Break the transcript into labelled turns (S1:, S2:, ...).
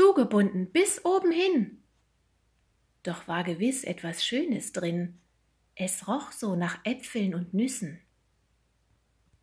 S1: zugebunden bis oben hin. Doch war gewiss etwas Schönes drin. Es roch so nach Äpfeln und Nüssen.